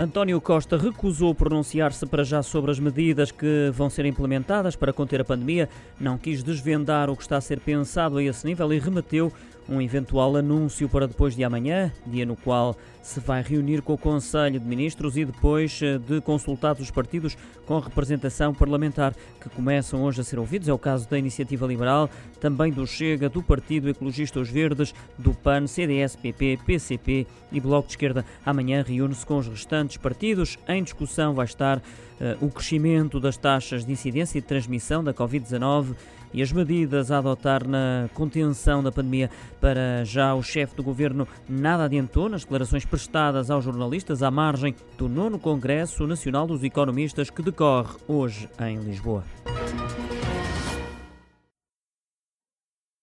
António Costa recusou pronunciar-se para já sobre as medidas que vão ser implementadas para conter a pandemia, não quis desvendar o que está a ser pensado a esse nível e remeteu um eventual anúncio para depois de amanhã, dia no qual se vai reunir com o Conselho de Ministros e depois eh, de consultados os partidos com representação parlamentar, que começam hoje a ser ouvidos. É o caso da Iniciativa Liberal, também do Chega, do Partido Ecologista Os Verdes, do PAN, CDS, PP, PCP e Bloco de Esquerda. Amanhã reúne-se com os restantes partidos. Em discussão vai estar uh, o crescimento das taxas de incidência e de transmissão da Covid-19 e as medidas a adotar na contenção da pandemia. Para já, o chefe do governo nada adiantou nas declarações prestadas aos jornalistas à margem do nono Congresso Nacional dos Economistas que decorre hoje em Lisboa.